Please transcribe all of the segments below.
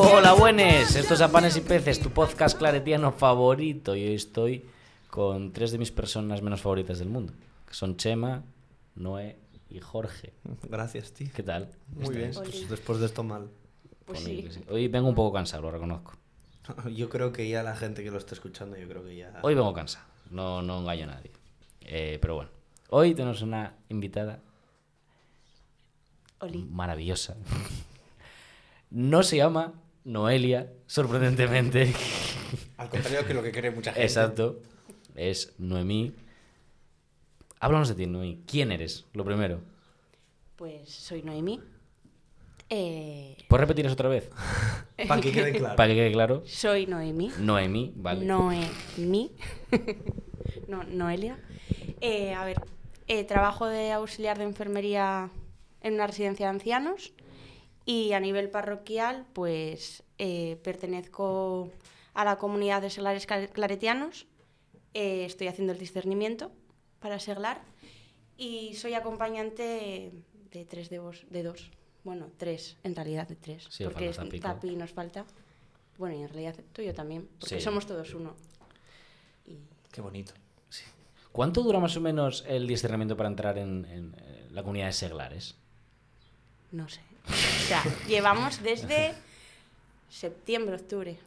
Hola, buenas. Esto es A Panes y Peces, tu podcast claretiano favorito. Y hoy estoy con tres de mis personas menos favoritas del mundo, que son Chema, Noé y Jorge. Gracias, tío. ¿Qué tal? Muy bien. Pues después de esto mal. Pues sí. sí. Hoy vengo un poco cansado, lo reconozco. Yo creo que ya la gente que lo está escuchando, yo creo que ya... Hoy vengo cansado, no, no engaño a nadie. Eh, pero bueno, hoy tenemos una invitada Oli. maravillosa. No se llama Noelia, sorprendentemente. Al contrario que lo que cree mucha gente. Exacto. Es Noemí. Háblanos de ti, Noemí. ¿Quién eres? Lo primero. Pues soy Noemí. Eh, ¿Puedes repetir eso otra vez? Para que quede claro. Para que quede claro. soy Noemí. Noemí, vale. Noemí. no, Noelia. Eh, a ver, eh, trabajo de auxiliar de enfermería en una residencia de ancianos y a nivel parroquial, pues eh, pertenezco a la comunidad de seglares claretianos. Eh, estoy haciendo el discernimiento para seglar y soy acompañante de tres de, vos, de dos. Bueno, tres, en realidad de tres. Sí, porque es. Tapi nos falta. Bueno, y en realidad tú y yo también, porque Sí. somos todos uno. Y Qué bonito. ¿Cuánto dura más o menos el discernimiento para entrar en, en, eh, la comunidad de seglares? No sé. O sea, llevamos desde septiembre, octubre.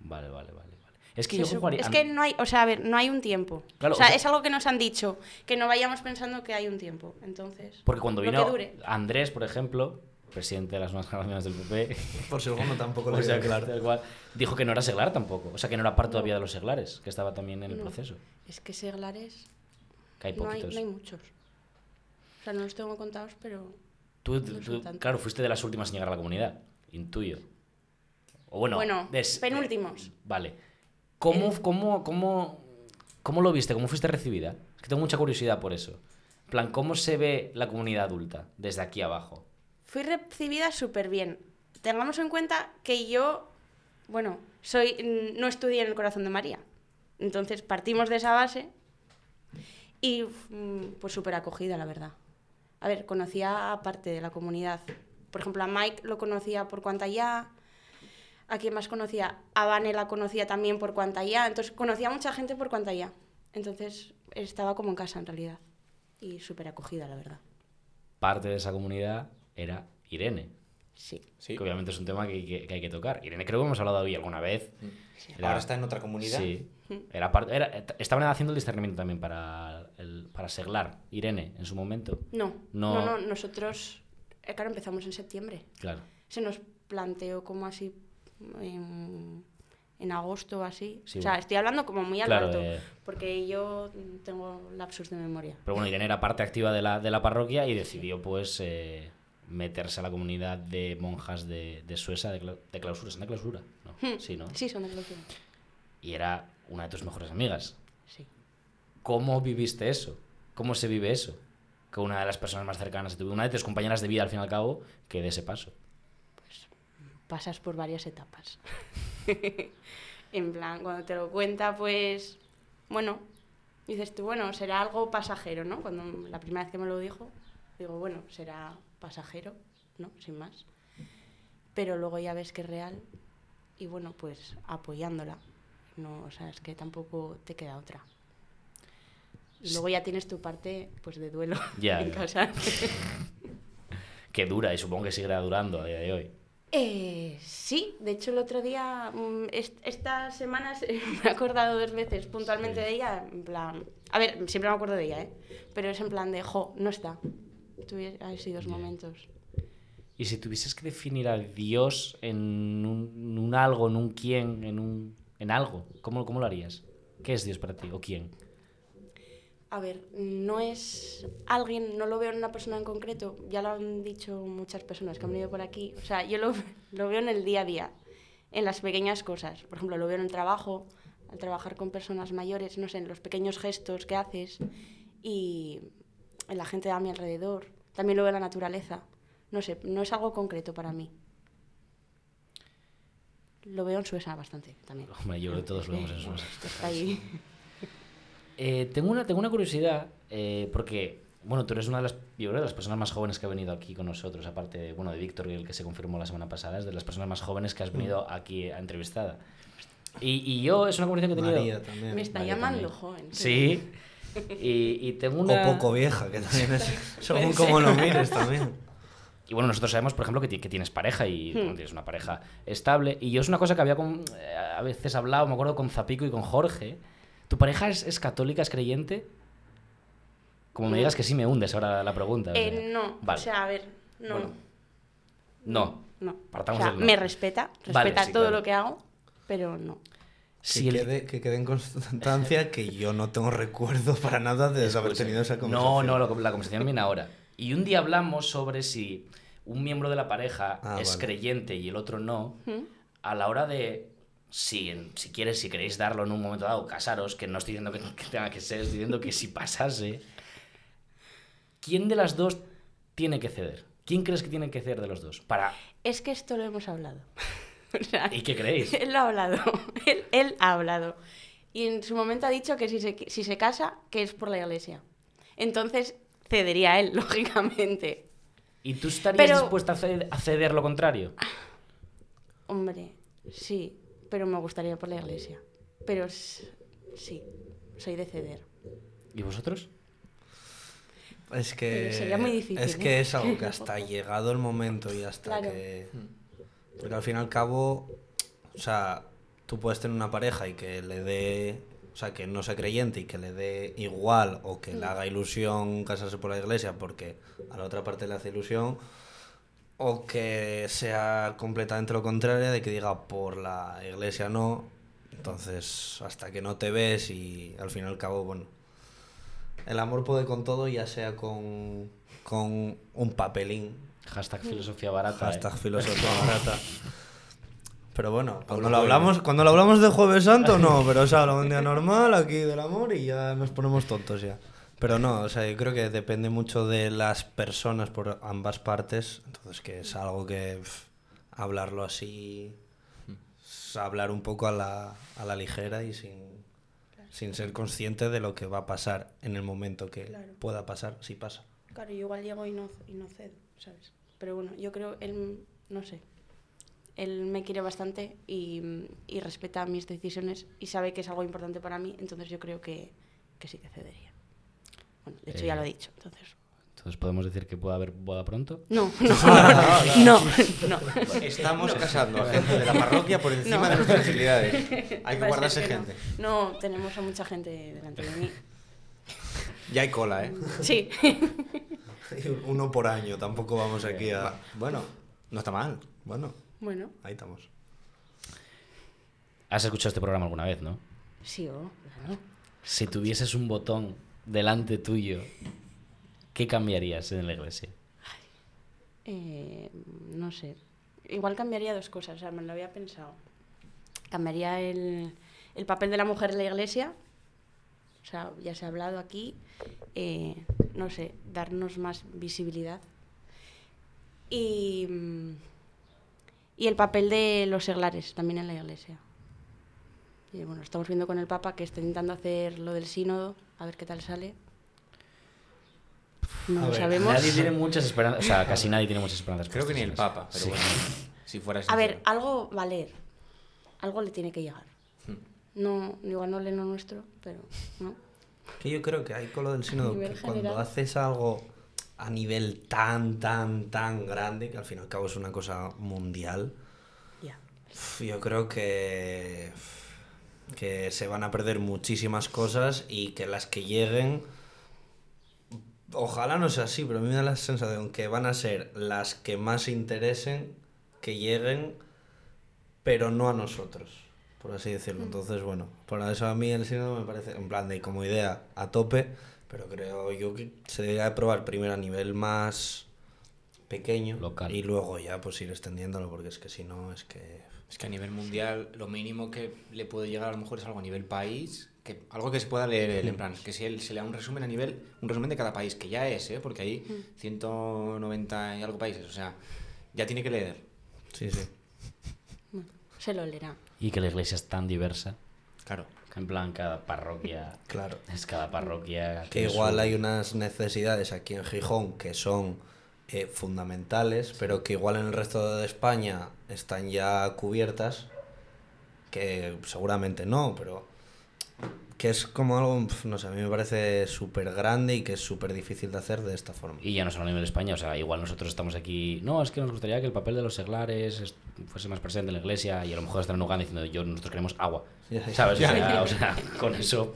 Vale, vale, vale. vale. Es que yo jugaría... es que no hay, o sea, a ver, no hay un tiempo. Claro, o, sea, o sea- es algo que nos han dicho, que no vayamos pensando que hay un tiempo. Entonces, Porque cuando lo vino que dure. Andrés, por ejemplo, presidente de las nuevas generaciones del PP, Por segundo tampoco lo sea, claro. tal cual, dijo que no era seglar tampoco. O sea, que no era parte todavía de los seglares, que estaba también en el No. proceso. Es que seglares Que hay no hay, poquitos. no hay muchos. O sea, no los tengo contados, pero Tú, tú- claro, fuiste de las últimas en llegar a la comunidad, intuyo. O bueno, Bueno, des- penúltimos. eh, vale. ¿Cómo, Eh. cómo, cómo, ¿Cómo lo viste? ¿Cómo fuiste recibida? Es que tengo mucha curiosidad por eso. Plan, ¿cómo se ve la comunidad adulta desde aquí abajo? fui recibida súper bien. Tengamos en cuenta que yo, bueno, soy mm, no estudié en el corazón de María. Entonces partimos de esa base y mm, pues súper acogida, la verdad. A ver, conocía a parte de la comunidad. Por ejemplo, a Mike lo conocía por cuanta ya. ¿A quién más conocía? A Vane la conocía también por cuanta ya. Entonces conocía mucha gente por cuanta ya. Entonces estaba como en casa en realidad. Y súper acogida, la verdad. Parte de esa comunidad era Irene. Sí. Sí. Que obviamente es un tema que, que- que hay que tocar. Irene creo que hemos hablado hoy alguna vez. Era- Ahora está en otra comunidad. Sí. Era parte, era, estaban haciendo el discernimiento también para, el, para seglar. Irene, en su momento. No, No. no, no, nosotros, eh, claro, empezamos en septiembre. Claro. Se nos planteó como así en, en agosto o así. Sí, o sea, bueno. estoy hablando como muy al Claro, alto, eh. porque yo tengo lapsus de memoria. Pero bueno, Irene era parte activa de la, de la parroquia y decidió pues eh, meterse a la comunidad de monjas de, de Suesa de, cla- de clausura. ¿Son de clausura? No. Sí, ¿no? Hmm. Sí, son de clausura. Y era una de tus mejores amigas. Sí. ¿Cómo viviste eso? ¿Cómo se vive eso? Que una de las personas más cercanas una de tus compañeras de vida al fin y al cabo, que de ese paso. Pasas por varias etapas. en plan, cuando te lo cuenta, pues, bueno, dices tú, bueno, será algo pasajero, ¿no? Cuando la primera vez que me lo dijo, digo, bueno, será pasajero, ¿no? Sin más. Pero luego ya ves que es real y bueno, pues apoyándola. No, o sea, es que tampoco te queda otra. Y luego ya tienes tu parte, pues, de duelo Ya, en ya. casa. Que dura y supongo que seguirá durando a día de hoy. Eh, sí, de hecho el otro día, mm, est- estas semanas me he acordado dos veces puntualmente Sí. de ella, en plan, a ver, siempre me acuerdo de ella, ¿eh? Pero es en plan de, jo, no está. Tuve así dos momentos. Y si tuvieses que definir a Dios en un, un algo, en un quién, en un en algo, ¿cómo, ¿cómo lo harías? ¿Qué es Dios para ti o quién? A ver, no es alguien, no lo veo en una persona en concreto, ya lo han dicho muchas personas que han venido por aquí, o sea, yo lo, lo veo en el día a día, en las pequeñas cosas, por ejemplo, lo veo en el trabajo, al trabajar con personas mayores, no sé, en los pequeños gestos que haces y en la gente a mi alrededor, también lo veo en la naturaleza, no sé, no es algo concreto para mí. Lo veo en Suecia bastante también. Hombre, yo creo que todos lo vemos en Suecia. Está ahí. Eh, tengo, una, tengo una curiosidad, eh, porque Bueno, tú eres una de las, yo creo, de las personas más jóvenes que ha venido aquí con nosotros, aparte de, bueno, de Víctor, el que se confirmó la semana pasada, es de las personas más jóvenes que has venido aquí a entrevistada. Y, y yo, es una conversación que he tenido... María también. Me está María llamando también. joven. Sí. Y, y tengo una... O poco vieja, que también es. Según cómo lo mires también. Y bueno, nosotros sabemos, por ejemplo, que, ti- que tienes pareja y Hmm. bueno, tienes una pareja estable. Y yo es una cosa que había con- eh, a veces hablado, me acuerdo con Zapico y con Jorge. ¿Tu pareja es, es católica, es creyente? Como me No. digas que sí, me hundes ahora la pregunta. o sea. Eh, no, Vale. o sea, a ver, no. Bueno, no. no. partamos o sea, del no. me respeta, respeta Vale, sí, todo claro. lo que hago, pero no. Si que, el- quede, que quede en constancia que yo no tengo recuerdo para nada de haber tenido esa conversación. No, no, lo- la conversación viene ahora. Y un día hablamos sobre si un miembro de la pareja Ah, es vale. creyente y el otro no, ¿Mm? a la hora de, si, si quieres, si queréis darlo en un momento dado, casaros, que no estoy diciendo que, que tenga que ser, estoy diciendo que si pasase, ¿quién de las dos tiene que ceder? ¿Quién crees que tiene que ceder de los dos? Para... Es que esto lo hemos hablado. O sea, ¿Y qué creéis? él lo ha hablado. Él, él ha hablado. Y en su momento ha dicho que si se, si se casa, que es por la iglesia. Entonces cedería él, lógicamente. ¿Y tú estarías Pero- dispuesta a ceder, a ceder lo contrario? Hombre, sí, pero me gustaría por la iglesia. Pero sí, soy de ceder. ¿Y vosotros? Es que. Sería muy difícil, Es ¿eh? que es algo que hasta llegado el momento y hasta Claro. que. Porque al fin y al cabo. O sea, tú puedes tener una pareja y que le dé. O sea, que no sea creyente y que le dé igual o que Mm. le haga ilusión casarse por la iglesia porque a la otra parte le hace ilusión. O que sea completamente lo contrario, de que diga por la iglesia no. Entonces, hasta que no te ves y al fin y al cabo, bueno. El amor puede con todo, ya sea con, con un papelín. Hashtag filosofía barata. ¿eh? Hashtag filosofía barata. Pero bueno, cuando lo, hablamos, cuando lo hablamos de Jueves Santo, no, pero o sea, lo un día normal aquí del amor y ya nos ponemos tontos ya. Pero no, o sea, yo creo que depende mucho de las personas por ambas partes, entonces que es algo que pf, hablarlo así, es hablar un poco a la, a la ligera y sin, sin ser consciente de lo que va a pasar en el momento que Claro. pueda pasar, si pasa. Claro, yo igual llego y no, y no cedo, ¿sabes? Pero bueno, yo creo, él, no sé, él me quiere bastante y, y respeta mis decisiones y sabe que es algo importante para mí, entonces yo creo que, que sí que cedería. Bueno, de hecho ya Eh. lo he dicho, entonces... Entonces, ¿podemos decir que puede haber boda pronto? No, no, no, no. Estamos casando a gente de la parroquia por encima No. de nuestras posibilidades. Hay que guardarse que no. gente. No, tenemos a mucha gente delante de mí. Ya hay cola, ¿eh? Sí. Uno por año, tampoco vamos aquí a... Bueno, no está mal. Bueno, Bueno, ahí estamos. Has escuchado este programa alguna vez, ¿no? sí, oh, claro. Si tuvieses un botón delante tuyo, ¿qué cambiarías en la iglesia? Eh, no sé. Igual cambiaría dos cosas, o sea, me lo había pensado. Cambiaría el, el papel de la mujer en la iglesia. O sea, ya se ha hablado aquí. eh, no sé, darnos más visibilidad. Y, mm, y el papel de los seglares también en la iglesia. Y bueno, estamos viendo con el Papa que está intentando hacer lo del sínodo, a ver qué tal sale. No A lo ver, sabemos. Nadie tiene muchas esperanzas, o sea, casi nadie tiene muchas esperanzas. Creo que ni el Papa, pero Sí. bueno. Si fuera A ver, algo va a leer. Algo le tiene que llegar. No, igual no lee lo nuestro, pero no. Que yo creo que hay con lo del sínodo que cuando haces algo a nivel tan, tan, tan grande, que al fin y al cabo es una cosa mundial, yo creo que, que se van a perder muchísimas cosas y que las que lleguen, ojalá no sea así, pero a mí me da la sensación que van a ser las que más interesen que lleguen, pero no a nosotros, por así decirlo. Entonces, bueno, por eso a mí el sínodo me parece, en plan de como idea, a tope, pero creo yo que se debería de probar primero a nivel más pequeño Local. y luego ya pues ir extendiéndolo, porque es que si no, es que... Es que a nivel mundial lo mínimo que le puede llegar a lo mejor es algo a nivel país, que algo que se pueda leer él, en plan, que si él se le da un resumen a nivel, un resumen de cada país, que ya es, ¿eh? porque hay 190 y algo países, o sea, ya tiene que leer. Sí, sí. Bueno, se lo leerá. Y que la iglesia es tan diversa. Claro. En plan, cada parroquia. Claro. Es cada parroquia. Que igual su- hay unas necesidades aquí en Gijón que son eh, fundamentales, pero que igual en el resto de España están ya cubiertas, que seguramente no, pero que es como algo, no sé, a mí me parece súper grande y que es súper difícil de hacer de esta forma. Y ya no solo a nivel de España, o sea, igual nosotros estamos aquí. No, es que nos gustaría que el papel de los seglares fuese más presente en la iglesia y a lo mejor están en Uganda diciendo yo, nosotros queremos agua. ¿Sabes? O sea, ya. o sea, con eso.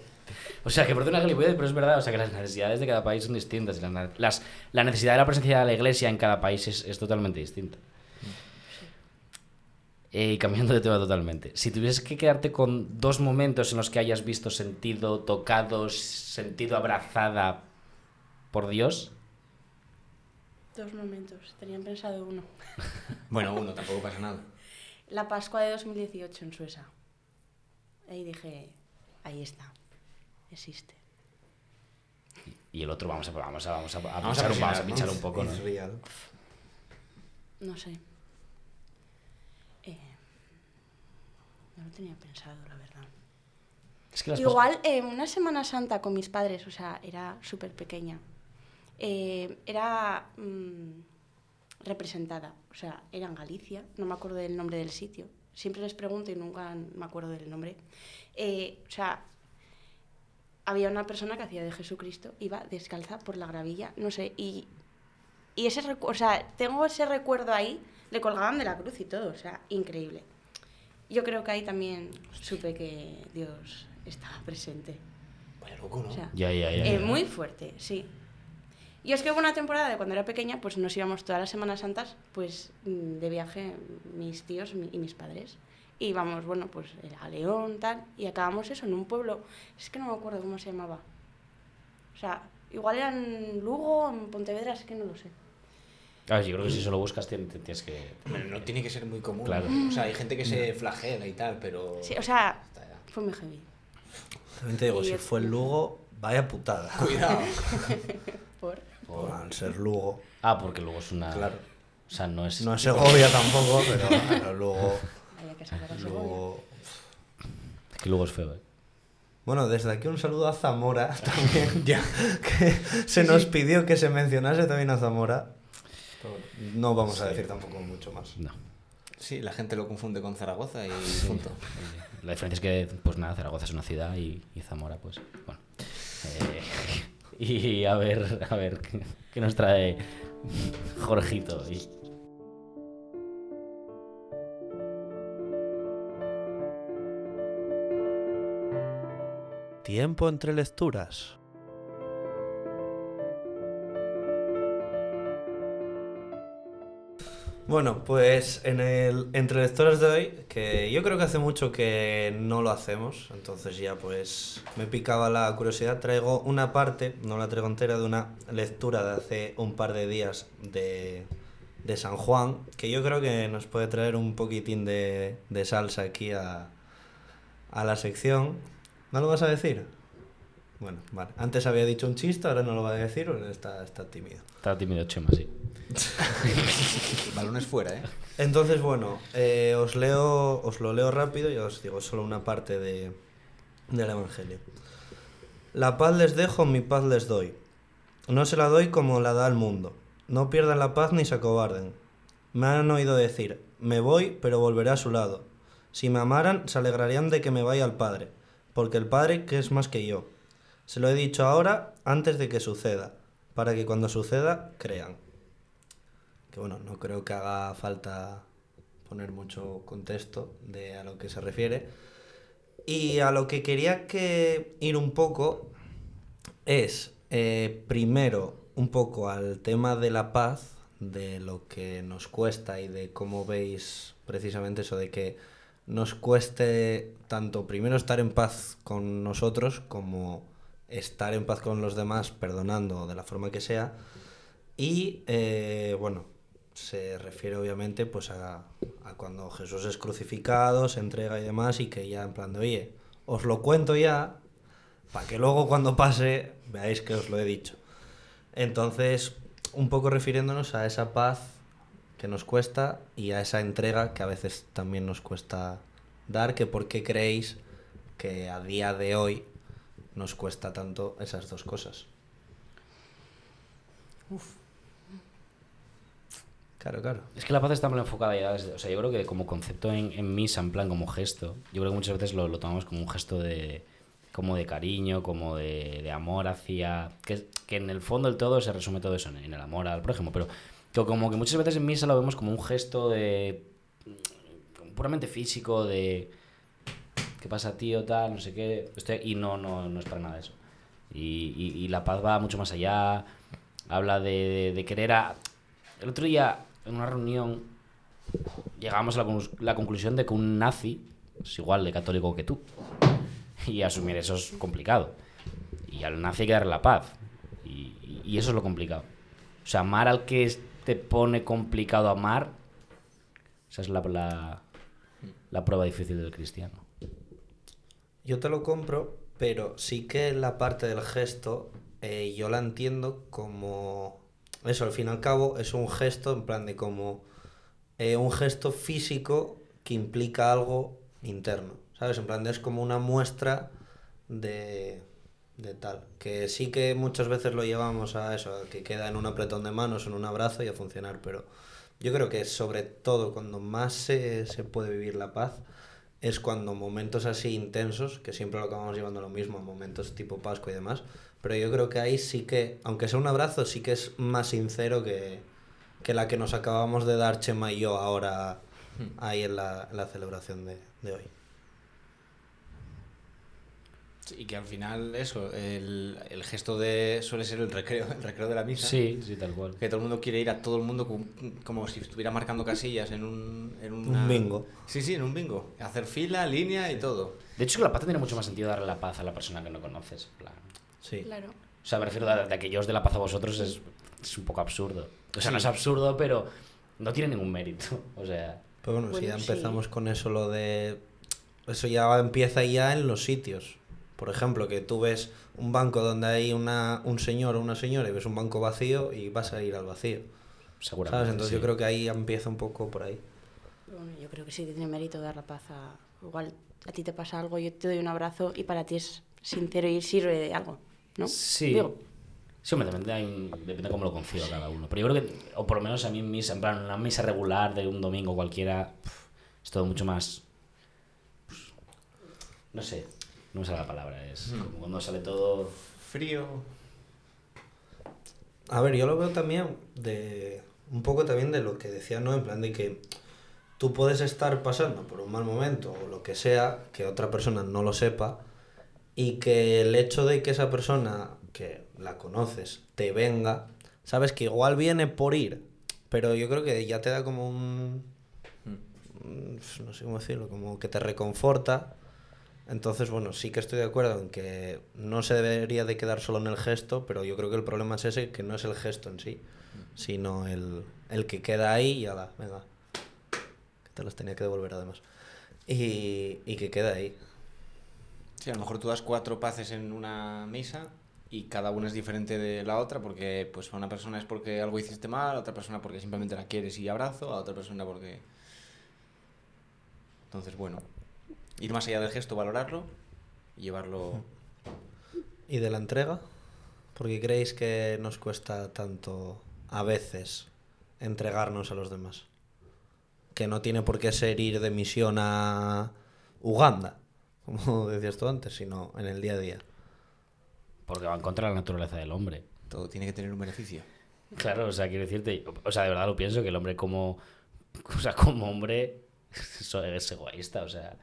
O sea, que por una gilipollez, pero es verdad, o sea, que las necesidades de cada país son distintas. las las- la necesidad de la presencia de la iglesia en cada país es, es totalmente distinta. Eh, Y cambiando de tema totalmente. Si tuvieses que quedarte con dos momentos en los que hayas visto sentido, tocado, sentido abrazada por Dios, Dos momentos, tenían pensado uno. Bueno, uno, tampoco pasa nada. La Pascua de 2018 en Suecia. Ahí dije, ahí está, existe. Y el otro vamos a, vamos a, vamos a, a Vamos a pinchar, un, vamos a pinchar un poco, ¿no? No sé. Eh, no lo tenía pensado, la verdad. Es que las Igual eh, una Semana Santa con mis padres, o sea, era súper pequeña. eh, era mm, representada, o sea, era en Galicia, no me acuerdo del nombre del sitio. Siempre les pregunto y nunca me acuerdo del nombre. Eh, o sea, había una persona que hacía de Jesucristo, iba descalza por la gravilla, no sé, y, y ese o sea, tengo ese recuerdo ahí, le colgaban de la cruz y todo, o sea, increíble. Yo creo que ahí también supe que Dios estaba presente. Vaya loco, ¿no? O sea, Ya, ya, ya. eh, ya. muy fuerte, sí. Y es que hubo una temporada de cuando era pequeña, pues nos íbamos todas las Semanas Santas, pues mm, de viaje mis tíos y mis padres. Y íbamos, bueno, pues a León, tal, y acabamos eso en un pueblo, es que no me acuerdo cómo se llamaba. O sea, igual era en Lugo, en Pontevedra, es que no lo sé. Ver, yo creo que si solo buscas tien- tien- tienes que... Bueno, no tiene que ser muy común. Claro. O sea, hay gente que se flagela y tal, pero. Sí, o sea, fue muy heavy. También te digo, Y si es- fue el Lugo, vaya putada. Cuidado. Por... Por al ser Lugo. Ah, porque luego es una... Claro. O sea, no es... No es Segovia tampoco, pero, pero luego, Había que sacar a luego... Es que luego es feo, ¿eh? Bueno, desde aquí un saludo a Zamora también, ya que se nos pidió que se mencionase también a Zamora. No vamos a decir tampoco mucho más. No. Sí, la gente lo confunde con Zaragoza y punto. Eh, La diferencia es que, pues nada, Zaragoza es una ciudad y, y Zamora, pues, bueno. Eh, y a ver, a ver, ¿qué, qué nos trae Jorgito? Y- Tiempo entre lecturas. Bueno, pues en el entre lectores de hoy, que yo creo que hace mucho que no lo hacemos, entonces ya pues me picaba la curiosidad, traigo una parte, no la traigo entera, de una lectura de hace un par de días de, de San Juan, que yo creo que nos puede traer un poquitín de, de salsa aquí a, a la sección. ¿No lo vas a decir? Bueno, vale. Antes había dicho un chiste, ahora no lo va a decir, está, está tímido. Está tímido Chema, sí. Balones fuera, ¿eh? Entonces, bueno, eh, os, leo, os lo leo rápido y os digo solo una parte de, del Evangelio. La paz les dejo, mi paz les doy. No se la doy como la da el mundo. No pierdan la paz ni se acobarden. Me han oído decir, me voy, pero volveré a su lado. Si me amaran, se alegrarían de que me vaya al Padre, porque el Padre que es más que yo. Se lo he dicho ahora, antes de que suceda, para que cuando suceda, crean. Que bueno, no creo que haga falta poner mucho contexto de a lo que se refiere. Y a lo que quería que ir un poco es, eh, primero, un poco al tema de la paz, de lo que nos cuesta y de cómo veis precisamente eso de que nos cueste tanto primero estar en paz con nosotros como estar en paz con los demás, perdonando de la forma que sea. Y eh, bueno, se refiere obviamente pues a, a cuando Jesús es crucificado, se entrega y demás, y que ya en plan de, oye, os lo cuento ya, para que luego cuando pase veáis que os lo he dicho. Entonces, un poco refiriéndonos a esa paz que nos cuesta y a esa entrega que a veces también nos cuesta dar, que por qué creéis que a día de hoy nos cuesta tanto esas dos cosas. Claro, claro. Es que la paz está mal enfocada ya desde- O sea, yo creo que como concepto en, en misa, en plan como gesto, yo creo que muchas veces lo, lo tomamos como un gesto de como de cariño, como de, de amor hacia... Que, que en el fondo del todo se resume todo eso en, en el amor al prójimo, pero que como que muchas veces en misa lo vemos como un gesto de... puramente físico, de... ¿Qué pasa, tío? Tal, no sé qué. Estoy- y no, no, no es para nada eso. Y, y- y la paz va mucho más allá. Habla de, de- de querer a... El otro día, en una reunión, llegamos a la, la conclusión de que un nazi es igual de católico que tú. Y asumir eso es complicado. Y al nazi hay que darle la paz. Y, y- eso es lo complicado. O sea, amar al que te pone complicado amar, esa es la, la, la prueba difícil del cristiano. Yo te lo compro, pero sí que la parte del gesto eh, yo la entiendo como... Eso, al fin y al cabo, es un gesto en plan de como... eh, un gesto físico que implica algo interno, ¿sabes? En plan de es como una muestra de, de tal. Que sí que muchas veces lo llevamos a eso, a que queda en un apretón de manos, en un abrazo y a funcionar, pero yo creo que sobre todo cuando más se, se puede vivir la paz es cuando momentos así intensos, que siempre lo acabamos llevando a lo mismo, momentos tipo Pascua y demás, pero yo creo que ahí sí que, aunque sea un abrazo, sí que es más sincero que, que la que nos acabamos de dar Chema y yo ahora ahí en la, en la celebración de, de hoy. Y que al final, eso, el, el gesto de. suele ser el recreo, el recreo de la misa. Sí, sí, tal cual. Que todo el mundo quiere ir a todo el mundo como, como si estuviera marcando casillas en un. En una- Un bingo. Sí, sí, en un bingo. Hacer fila, línea y todo. De hecho, que la paz tiene mucho más sentido darle la paz a la persona que no conoces. plan. Sí. Claro. O sea, me refiero de, de que yo os dé la paz a vosotros es, es un poco absurdo. O sea, no es absurdo, pero no tiene ningún mérito. O sea, Pero bueno, si ya sí. empezamos con eso, lo de... Eso ya empieza ya en los sitios. Por ejemplo, que tú ves un banco donde hay una, un señor o una señora y ves un banco vacío y vas a ir al vacío. seguramente. ¿Sabes? Entonces sí. yo creo que ahí empieza un poco por ahí. Bueno, yo creo que sí que tiene mérito dar la paz a... Igual a ti te pasa algo, yo te doy un abrazo y para ti es sincero y sirve de algo, ¿no? Sí. Digo, Sí, hombre, depende, hay depende cómo lo conciba cada uno. Pero yo creo que, o por lo menos a mí en misa, en plan, una misa regular de un domingo cualquiera, es todo mucho más. pues, no sé, no me sale la palabra. Es Hmm. como cuando sale todo. Frío. A ver, yo lo veo también de... Un poco también de lo que decía, ¿no? En plan de que tú puedes estar pasando por un mal momento o lo que sea, que otra persona no lo sepa, y que el hecho de que esa persona que la conoces te venga, sabes que igual viene por ir, pero yo creo que ya te da como un... un- no sé cómo decirlo, como que te reconforta. Entonces, bueno, sí que estoy de acuerdo en que no se debería de quedar solo en el gesto, pero yo creo que el problema es ese, que no es el gesto en sí, sino el, el que queda ahí y ala, venga. Que te los tenía que devolver además. Y, y que queda ahí. Sí, a lo mejor tú das cuatro paces en una misa y cada una es diferente de la otra porque pues a una persona es porque algo hiciste mal, a otra persona porque simplemente la quieres y abrazo, a otra persona porque... Entonces, bueno, ir más allá del gesto, valorarlo y llevarlo... ¿Y de la entrega? Porque creéis que nos cuesta tanto a veces entregarnos a los demás. Que no tiene por qué ser ir de misión a Uganda, como decías tú antes, sino en el día a día. Porque va en contra de la naturaleza del hombre. Todo tiene que tener un beneficio. Claro, o sea, quiero decirte, o sea, de verdad lo pienso, que el hombre como, o sea, como hombre es egoísta, o sea,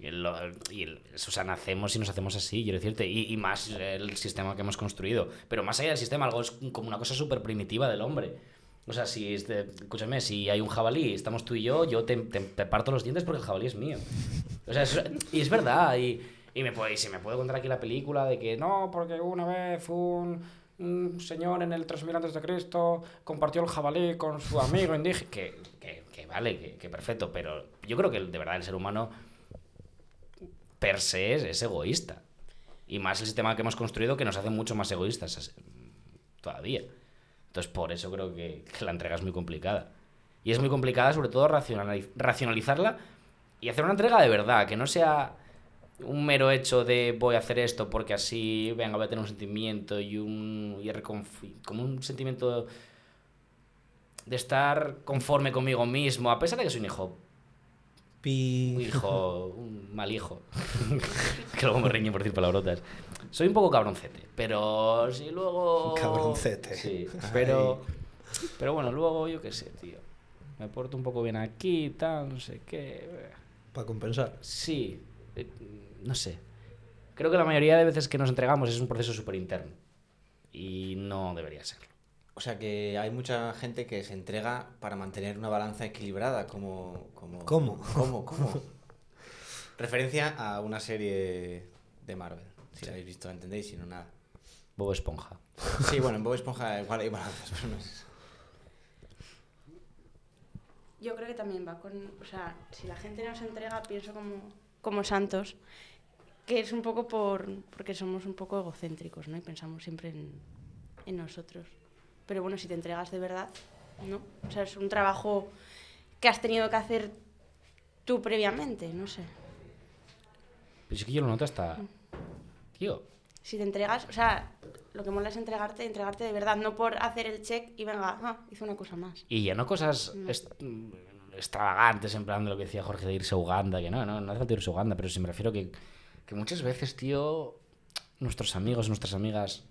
el- y el- o sea, nacemos y nos hacemos así, quiero decirte, y, y más el sistema que hemos construido, pero más allá del sistema, algo es como una cosa súper primitiva del hombre. O sea, si, este, escúchame, si hay un jabalí, estamos tú y yo, yo te, te- te parto los dientes porque el jabalí es mío. O sea, eso- y es verdad, y, y, me puede, y se me puede contar aquí la película de que no, porque una vez un, un señor en el 3000 antes de Cristo compartió el jabalí con su amigo indígena. Que, que, que vale, que, que perfecto, pero yo creo que de verdad el ser humano per se es, egoísta. Y más el sistema que hemos construido que nos hace mucho más egoístas as- todavía. Entonces, por eso creo que, la entrega es muy complicada. Y es muy complicada, sobre todo, racionaliz- racionalizarla y hacer una entrega de verdad, que no sea un mero hecho de voy a hacer esto porque así, venga, voy a tener un sentimiento y un. Y como un sentimiento de estar conforme conmigo mismo, a pesar de que soy un hijo. Un Pi... hijo. un mal hijo. que luego me riñen por decir palabrotas. Soy un poco cabroncete, pero si luego. Cabroncete. Sí, pero. Pero bueno, luego yo qué sé, tío. Me porto un poco bien aquí, tal, no sé qué. Para compensar. Sí, eh, no sé. Creo que la mayoría de veces que nos entregamos es un proceso súper interno. Y no debería serlo. O sea que hay mucha gente que se entrega para mantener una balanza equilibrada, como... como ¿Cómo? ¿Cómo? ¿Cómo? Referencia a una serie de Marvel. Si la habéis visto, entendéis, si no, nada. Bob Esponja. Sí, bueno, en Bob Esponja igual hay balanzas, pero no es... Yo creo que también va con, o sea, si la gente nos entrega, pienso como, como santos, que es un poco por, porque somos un poco egocéntricos, ¿no? Y pensamos siempre en, en nosotros. Pero bueno, si te entregas de verdad, ¿no? O sea, es un trabajo que has tenido que hacer tú previamente, no sé. Pero es que yo lo noto hasta... Mm. Tío, Si te entregas, o sea, lo que mola es entregarte, entregarte de verdad, no por hacer el check y venga, ah, hice una cosa más. Y ya no cosas No. est- extravagantes, en plan de lo que decía Jorge de irse a Uganda, que no, no, no hace falta irse a Uganda, pero sí me refiero que, que muchas veces, tío, nuestros amigos, nuestras amigas,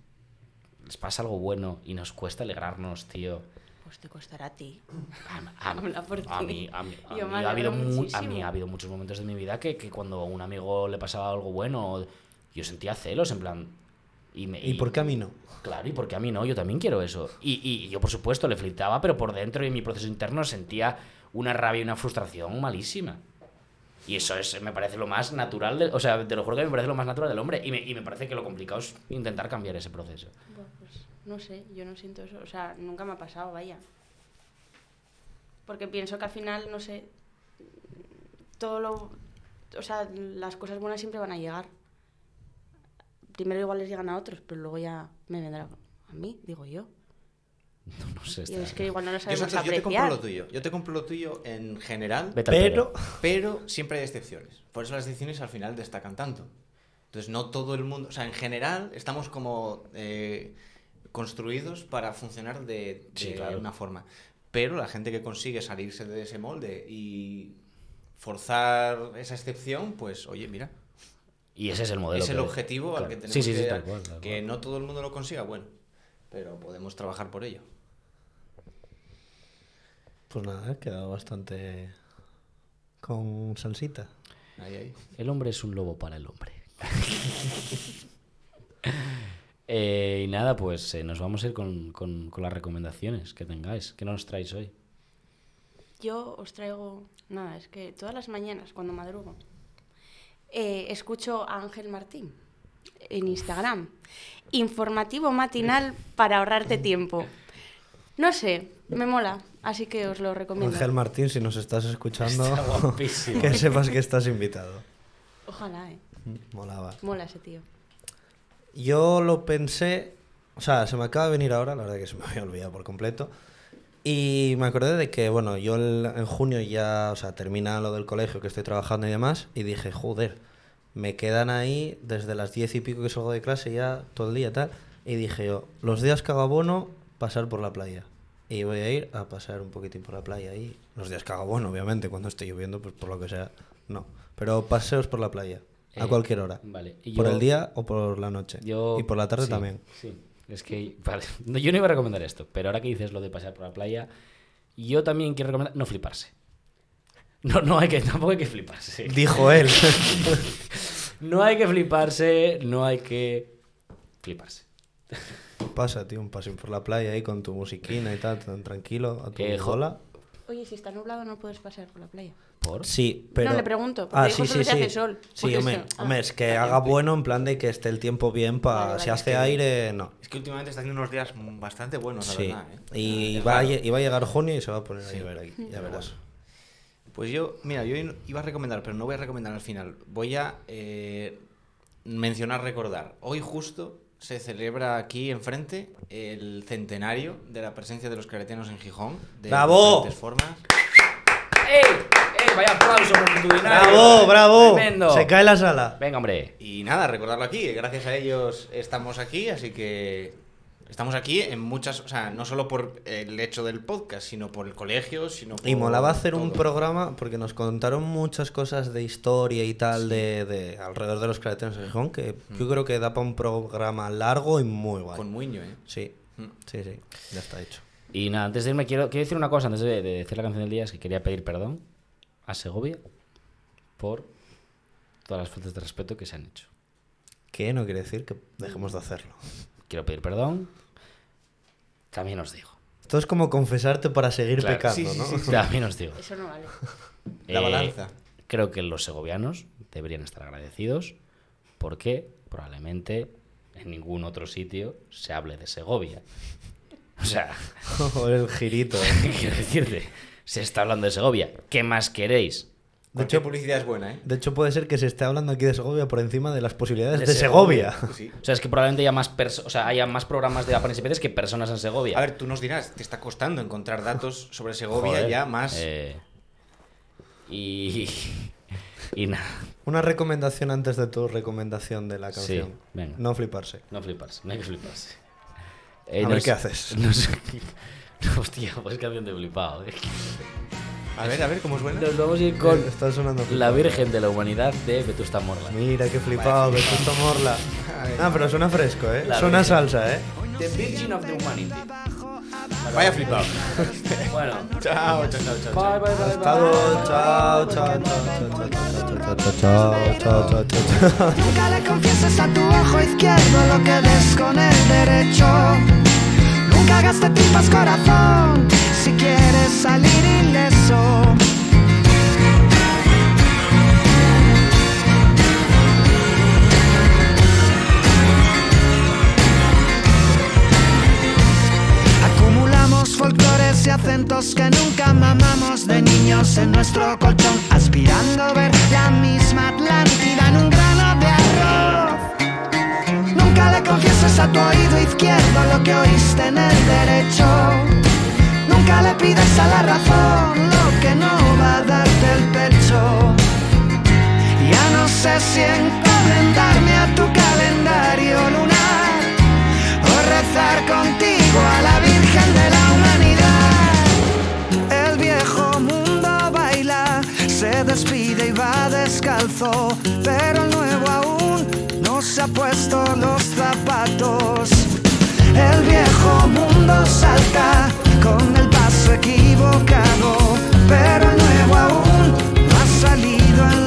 les pasa algo bueno y nos cuesta alegrarnos, tío. Pues te costará a ti. A, a- Habla por a ti. mí, a mí- Yo mí me ha habido mu- a mí ha habido muchos momentos de mi vida que, que cuando a un amigo le pasaba algo bueno, yo sentía celos, en plan... ¿Y, me- ¿Y por qué a mí no? Claro, y porque a mí no, yo también quiero eso. Y, y yo, por supuesto, le flipaba, pero por dentro y en mi proceso interno sentía una rabia y una frustración malísima. Y eso es, me parece lo más natural, del- o sea, te lo juro que me parece lo más natural del hombre. Y me, y me parece que lo complicado es intentar cambiar ese proceso. Pues no sé, yo no siento eso. O sea, nunca me ha pasado, vaya. Porque pienso que al final, no sé, todo lo... O sea, las cosas buenas siempre van a llegar. Primero igual les llegan a otros, pero luego ya me vendrá a mí, digo yo. No, no sé. Está- es que igual no lo Yo, sabemos Santos, yo te compro lo tuyo. Yo te compro lo tuyo en general, Pero... pero siempre hay excepciones. Por eso las excepciones al final destacan tanto. Entonces no todo el mundo... O sea, en general estamos como eh, construidos para funcionar de, de Sí, claro. una forma. Pero la gente que consigue salirse de ese molde y forzar esa excepción, pues oye, mira, Y ese es el modelo. es el que- objetivo al claro. que tenemos Sí, sí, sí, que, tal cual, tal que no todo el mundo lo consiga, bueno, pero podemos trabajar por ello. Pues nada, he quedado bastante con salsita. Ahí, ahí. El hombre es un lobo para el hombre. Eh, y nada, pues eh, nos vamos a ir con, con- con las recomendaciones que tengáis. ¿Qué nos traéis hoy? Yo os traigo, nada, es que todas las mañanas cuando madrugo eh, escucho a Ángel Martín en Instagram. Informativo matinal para ahorrarte tiempo. No sé, me mola, así que os lo recomiendo. Ángel Martín, si nos estás escuchando, Está que sepas que estás invitado. Ojalá, eh. Molaba. Mola ese tío. Yo lo pensé, o sea, se me acaba de venir ahora, la verdad que se me había olvidado por completo. Y me acordé de que, bueno, yo el- en junio ya, o sea, termina lo del colegio que estoy trabajando y demás, y dije, joder, me quedan ahí desde las diez y pico que salgo de clase ya todo el día tal. Y dije yo, los días que haga bono, pasar por la playa. Y voy a ir a pasar un poquitín por la playa ahí. Los días que haga bono, obviamente, cuando esté lloviendo, pues por lo que sea, no. Pero paseos por la playa, a Eh, cualquier hora. Vale. y Por yo- el día o por la noche. Yo, y por la tarde sí, también. Sí, es que, vale. No, yo no iba a recomendar esto, pero ahora que dices lo de pasear por la playa, yo también quiero recomendar no fliparse. No, no hay que, tampoco hay que fliparse. Dijo él. No hay que fliparse, no hay que fliparse. Pasa, tío, un paseo por la playa ahí con tu musiquina y tal, tan tranquilo, a tu Eh. Oye, si está nublado no puedes pasear por la playa. ¿Por? Sí, pero... le pregunto, porque Ah, sí, sí, sí. hace sol. Sí, hombre. Ah, hombre, es que vale. haga bueno en plan de que esté el tiempo bien para... Vale, vale, si hace que- aire, no. Es que últimamente está haciendo unos días bastante buenos, la Sí. verdad. ¿eh? Y va, a, y va a llegar junio y se va a poner a llover aquí, ya verás. Pues yo, mira, yo iba a recomendar, pero no voy a recomendar al final. Voy a eh, mencionar, recordar. Hoy justo se celebra aquí enfrente el centenario de la presencia de los claretianos en Gijón. De ¡Bravo! diferentes formas. ¡Ey! ¡Ey! vaya aplauso multitudinario. ¡Bravo, bravo! Tremendo. Se cae la sala. Venga, hombre. Y nada, recordarlo aquí, gracias a ellos estamos aquí, así que estamos aquí en muchas, o sea, no solo por el hecho del podcast, sino por el colegio, sino por Y molaba hacer un programa porque nos contaron muchas cosas de historia y tal de, de alrededor de los claretianos de Gijón que yo creo que da para un programa largo y muy guay. con Muño, ¿eh? Sí, Mm. sí, sí, ya está hecho. Y nada, antes de irme, quiero, quiero decir una cosa, antes de, de decir la canción del día, es que quería pedir perdón a Segovia por todas las faltas de respeto que se han hecho. Que no quiere decir que dejemos de hacerlo. Quiero pedir perdón. También os digo. Esto es como confesarte para seguir Claro, pecando, sí, ¿no? sí, sí. También os digo. Eso no vale. La balanza. Creo que los segovianos deberían estar agradecidos porque probablemente en ningún otro sitio se hable de Segovia. O sea, el girito. ¿eh? quiero decirte, se está hablando de Segovia. ¿Qué más queréis? De hecho, publicidad es buena, ¿eh? de hecho, puede ser que se esté hablando aquí de Segovia por encima de las posibilidades de, De Segovia. Sí. O sea, es que probablemente haya más, o sea, haya más programas de y Peces que personas en Segovia. A ver, tú nos dirás, te está costando encontrar datos sobre Segovia Joder, ya más... eh, y. Y nada, Una recomendación antes de tu recomendación de la Sí, canción. venga. No fliparse. no fliparse, no hay que fliparse. A ver nos- qué haces. nos- hostia, pues canción de flipado. eh. A ver, a ver, ¿cómo suena? Nos vamos a ir con La Virgen de la Humanidad de Vetusta Morla. Mira, qué flipado, Vetusta Morla. Ah, pero suena fresco, ¿eh? Suena salsa, ¿eh? The Virgin of the Humanity. Vaya flipado. bueno. Chao, chao, chao, chao. Bye, bye, bye. Hasta luego. Chao, chao, chao, chao, chao, chao, Nunca le confieses a tu ojo izquierdo lo que ves con el derecho. Nunca hagas de tripas corazón si quieres salir y acentos que nunca mamamos de niños en nuestro colchón, aspirando a ver la misma Atlántida en un grano de arroz. Nunca le confieses a tu oído izquierdo lo que oíste en el derecho. Nunca le pidas a la razón que no va a darte el pecho. Ya no sé si encomendarme a tu calendario lunar o rezar contigo a la Virgen de la Humanidad. El viejo mundo baila, se despide y va descalzo, pero el nuevo aún no se ha puesto los zapatos. El viejo mundo salta con el paso equivocado pero el nuevo aún no ha salido en la